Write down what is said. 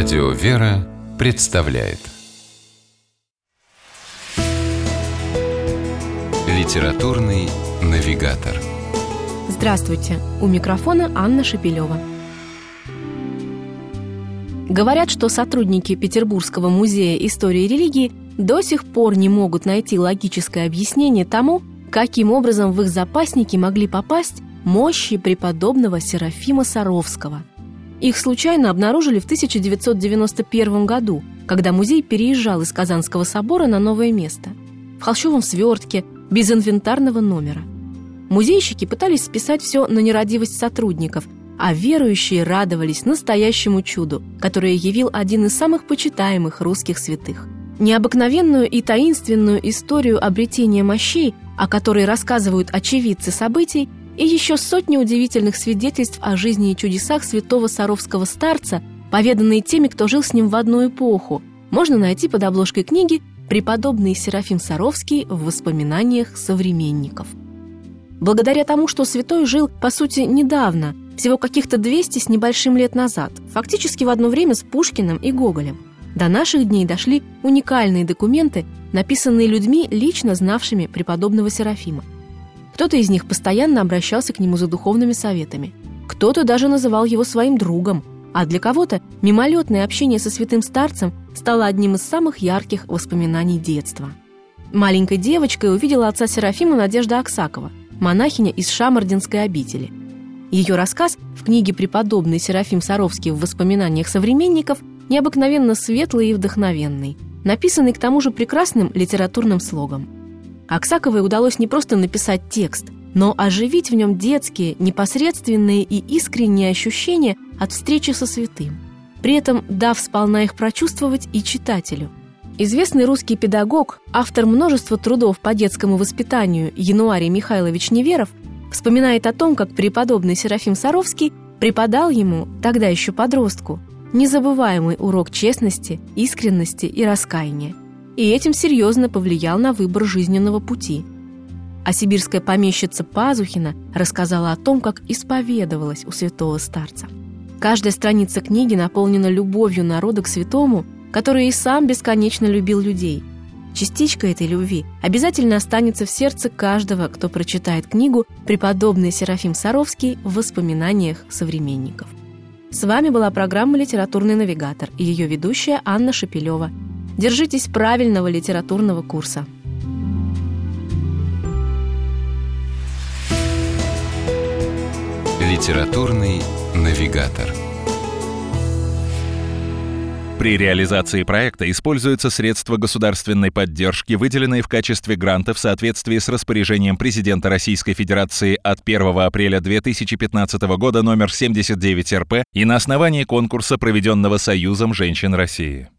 Радио «Вера» представляет Литературный навигатор Здравствуйте! У микрофона Анна Шепелева. Говорят, что сотрудники Петербургского музея истории и религии до сих пор не могут найти логическое объяснение тому, каким образом в их запасники могли попасть мощи преподобного Серафима Саровского. Их случайно обнаружили в 1991 году, когда музей переезжал из Казанского собора на новое место. В холщовом свертке, без инвентарного номера. Музейщики пытались списать все на нерадивость сотрудников, а верующие радовались настоящему чуду, которое явил один из самых почитаемых русских святых. Необыкновенную и таинственную историю обретения мощей, о которой рассказывают очевидцы событий, и еще сотни удивительных свидетельств о жизни и чудесах святого Саровского старца, поведанные теми, кто жил с ним в одну эпоху, можно найти под обложкой книги «Преподобный Серафим Саровский в воспоминаниях современников». Благодаря тому, что святой жил, по сути, недавно, всего каких-то 200 с небольшим лет назад, фактически в одно время с Пушкиным и Гоголем, до наших дней дошли уникальные документы, написанные людьми, лично знавшими преподобного Серафима – кто-то из них постоянно обращался к нему за духовными советами. Кто-то даже называл его своим другом, а для кого-то мимолетное общение со святым старцем стало одним из самых ярких воспоминаний детства. Маленькой девочкой увидела отца Серафима Надежда Аксакова, монахиня из Шамардинской обители. Ее рассказ в книге «Преподобный Серафим Саровский в воспоминаниях современников» необыкновенно светлый и вдохновенный, написанный к тому же прекрасным литературным слогом – Аксаковой удалось не просто написать текст, но оживить в нем детские, непосредственные и искренние ощущения от встречи со святым, при этом дав сполна их прочувствовать и читателю. Известный русский педагог, автор множества трудов по детскому воспитанию Януарий Михайлович Неверов вспоминает о том, как преподобный Серафим Саровский преподал ему, тогда еще подростку, незабываемый урок честности, искренности и раскаяния – и этим серьезно повлиял на выбор жизненного пути. А сибирская помещица Пазухина рассказала о том, как исповедовалась у святого старца. Каждая страница книги наполнена любовью народа к святому, который и сам бесконечно любил людей. Частичка этой любви обязательно останется в сердце каждого, кто прочитает книгу «Преподобный Серафим Саровский в воспоминаниях современников». С вами была программа «Литературный навигатор» и ее ведущая Анна Шапилева – Держитесь правильного литературного курса. Литературный навигатор. При реализации проекта используются средства государственной поддержки, выделенные в качестве гранта в соответствии с распоряжением президента Российской Федерации от 1 апреля 2015 года номер 79 РП и на основании конкурса, проведенного Союзом женщин России.